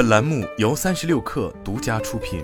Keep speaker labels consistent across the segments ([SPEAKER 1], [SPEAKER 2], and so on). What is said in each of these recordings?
[SPEAKER 1] 本栏目由三十六氪独家出品。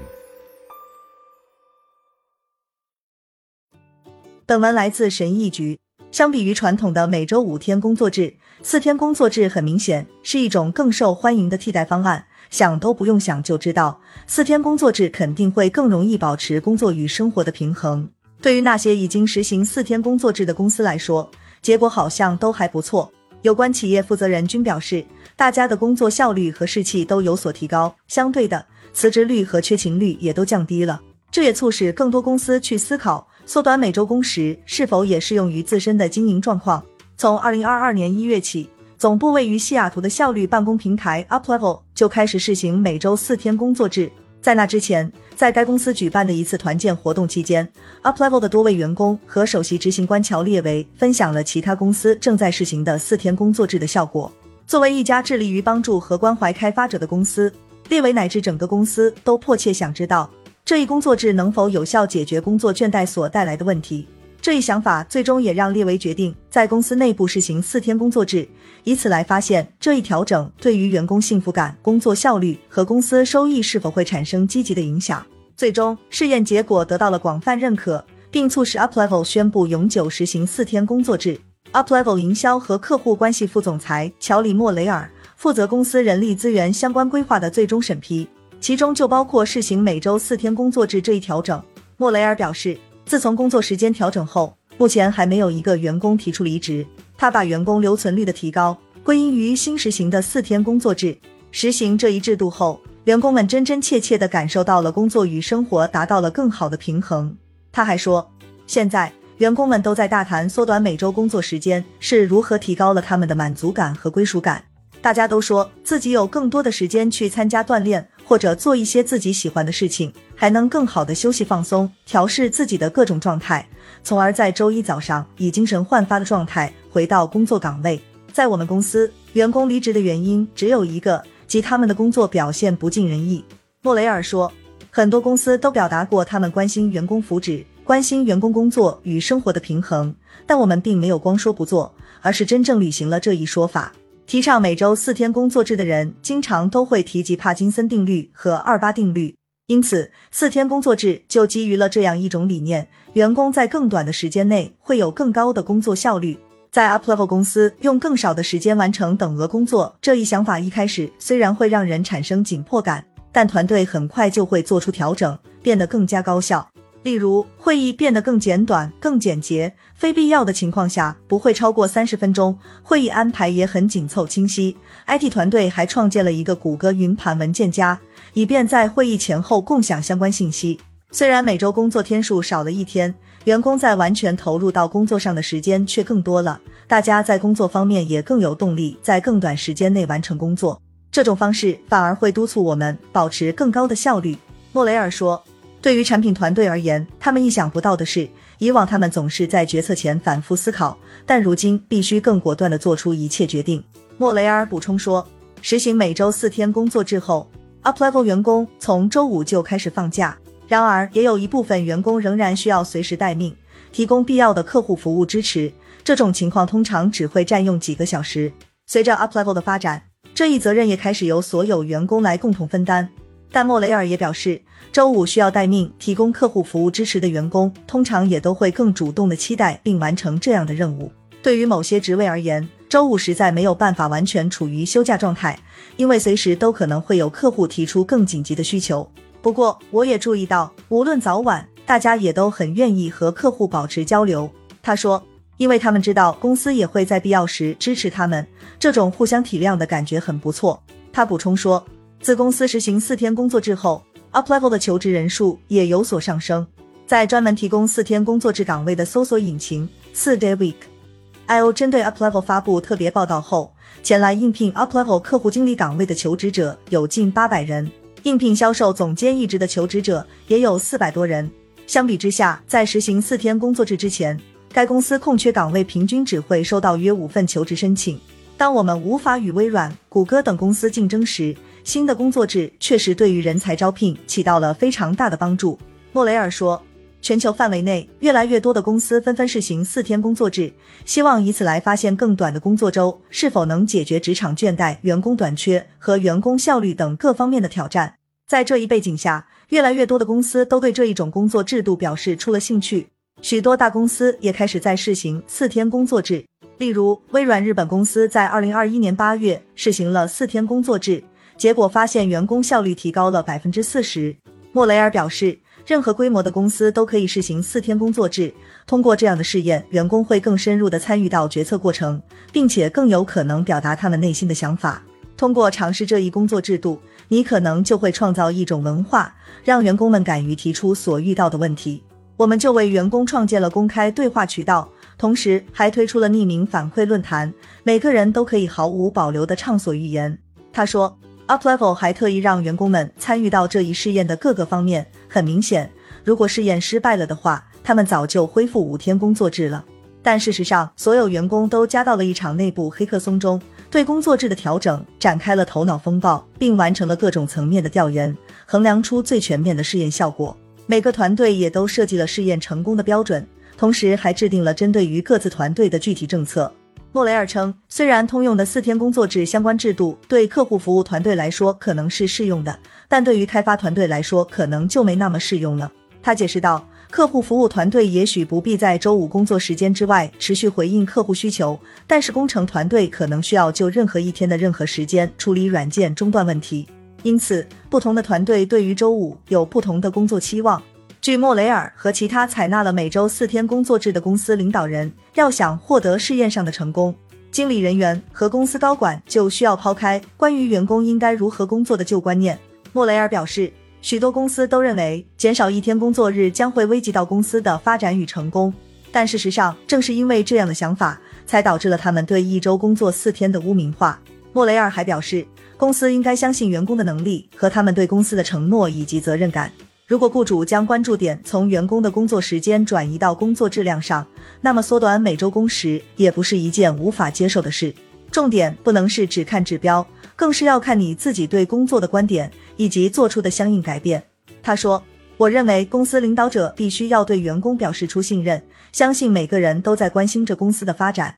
[SPEAKER 2] 本文来自神意局。相比于传统的每周五天工作制，四天工作制很明显是一种更受欢迎的替代方案。想都不用想就知道，四天工作制肯定会更容易保持工作与生活的平衡。对于那些已经实行四天工作制的公司来说，结果好像都还不错。有关企业负责人均表示，大家的工作效率和士气都有所提高，相对的，辞职率和缺勤率也都降低了。这也促使更多公司去思考，缩短每周工时是否也适用于自身的经营状况。从二零二二年一月起，总部位于西雅图的效率办公平台 UpLevel 就开始试行每周四天工作制。在那之前，在该公司举办的一次团建活动期间，UpLevel 的多位员工和首席执行官乔列维分享了其他公司正在试行的四天工作制的效果。作为一家致力于帮助和关怀开发者的公司，列维乃至整个公司都迫切想知道这一工作制能否有效解决工作倦怠所带来的问题。这一想法最终也让列维决定在公司内部试行四天工作制，以此来发现这一调整对于员工幸福感、工作效率和公司收益是否会产生积极的影响。最终试验结果得到了广泛认可，并促使 UpLevel 宣布永久实行四天工作制。UpLevel 营销和客户关系副总裁乔里莫雷尔负责公司人力资源相关规划的最终审批，其中就包括试行每周四天工作制这一调整。莫雷尔表示。自从工作时间调整后，目前还没有一个员工提出离职。他把员工留存率的提高归因于新实行的四天工作制。实行这一制度后，员工们真真切切地感受到了工作与生活达到了更好的平衡。他还说，现在员工们都在大谈缩短每周工作时间是如何提高了他们的满足感和归属感。大家都说自己有更多的时间去参加锻炼。或者做一些自己喜欢的事情，还能更好的休息放松，调试自己的各种状态，从而在周一早上以精神焕发的状态回到工作岗位。在我们公司，员工离职的原因只有一个，即他们的工作表现不尽人意。莫雷尔说，很多公司都表达过他们关心员工福祉，关心员工工作与生活的平衡，但我们并没有光说不做，而是真正履行了这一说法。提倡每周四天工作制的人，经常都会提及帕金森定律和二八定律，因此四天工作制就基于了这样一种理念：员工在更短的时间内会有更高的工作效率。在 UpLevel 公司用更少的时间完成等额工作这一想法，一开始虽然会让人产生紧迫感，但团队很快就会做出调整，变得更加高效。例如，会议变得更简短、更简洁，非必要的情况下不会超过三十分钟。会议安排也很紧凑清晰。IT 团队还创建了一个谷歌云盘文件夹，以便在会议前后共享相关信息。虽然每周工作天数少了一天，员工在完全投入到工作上的时间却更多了。大家在工作方面也更有动力，在更短时间内完成工作。这种方式反而会督促我们保持更高的效率。莫雷尔说。对于产品团队而言，他们意想不到的是，以往他们总是在决策前反复思考，但如今必须更果断地做出一切决定。莫雷尔补充说，实行每周四天工作制后，UpLevel 员工从周五就开始放假。然而，也有一部分员工仍然需要随时待命，提供必要的客户服务支持。这种情况通常只会占用几个小时。随着 UpLevel 的发展，这一责任也开始由所有员工来共同分担。但莫雷尔也表示。周五需要待命提供客户服务支持的员工，通常也都会更主动的期待并完成这样的任务。对于某些职位而言，周五实在没有办法完全处于休假状态，因为随时都可能会有客户提出更紧急的需求。不过，我也注意到，无论早晚，大家也都很愿意和客户保持交流。他说，因为他们知道公司也会在必要时支持他们，这种互相体谅的感觉很不错。他补充说，自公司实行四天工作制后。UpLevel 的求职人数也有所上升，在专门提供四天工作制岗位的搜索引擎四 Day Week，IO 针对 UpLevel 发布特别报道后，前来应聘 UpLevel 客户经理岗位的求职者有近八百人，应聘销售总监一职的求职者也有四百多人。相比之下，在实行四天工作制之前，该公司空缺岗位平均只会收到约五份求职申请。当我们无法与微软、谷歌等公司竞争时，新的工作制确实对于人才招聘起到了非常大的帮助。莫雷尔说：“全球范围内，越来越多的公司纷纷试行四天工作制，希望以此来发现更短的工作周是否能解决职场倦怠、员工短缺和员工效率等各方面的挑战。在这一背景下，越来越多的公司都对这一种工作制度表示出了兴趣，许多大公司也开始在试行四天工作制。例如，微软日本公司在二零二一年八月试行了四天工作制，结果发现员工效率提高了百分之四十。莫雷尔表示。任何规模的公司都可以试行四天工作制。通过这样的试验，员工会更深入的参与到决策过程，并且更有可能表达他们内心的想法。通过尝试这一工作制度，你可能就会创造一种文化，让员工们敢于提出所遇到的问题。我们就为员工创建了公开对话渠道，同时还推出了匿名反馈论坛，每个人都可以毫无保留的畅所欲言。他说。UpLevel 还特意让员工们参与到这一试验的各个方面。很明显，如果试验失败了的话，他们早就恢复五天工作制了。但事实上，所有员工都加到了一场内部黑客松中，对工作制的调整展开了头脑风暴，并完成了各种层面的调研，衡量出最全面的试验效果。每个团队也都设计了试验成功的标准，同时还制定了针对于各自团队的具体政策。莫雷尔称，虽然通用的四天工作制相关制度对客户服务团队来说可能是适用的，但对于开发团队来说可能就没那么适用了。他解释道，客户服务团队也许不必在周五工作时间之外持续回应客户需求，但是工程团队可能需要就任何一天的任何时间处理软件中断问题。因此，不同的团队对于周五有不同的工作期望。据莫雷尔和其他采纳了每周四天工作制的公司领导人，要想获得试验上的成功，经理人员和公司高管就需要抛开关于员工应该如何工作的旧观念。莫雷尔表示，许多公司都认为减少一天工作日将会危及到公司的发展与成功，但事实上，正是因为这样的想法，才导致了他们对一周工作四天的污名化。莫雷尔还表示，公司应该相信员工的能力和他们对公司的承诺以及责任感。如果雇主将关注点从员工的工作时间转移到工作质量上，那么缩短每周工时也不是一件无法接受的事。重点不能是只看指标，更是要看你自己对工作的观点以及做出的相应改变。他说：“我认为公司领导者必须要对员工表示出信任，相信每个人都在关心着公司的发展。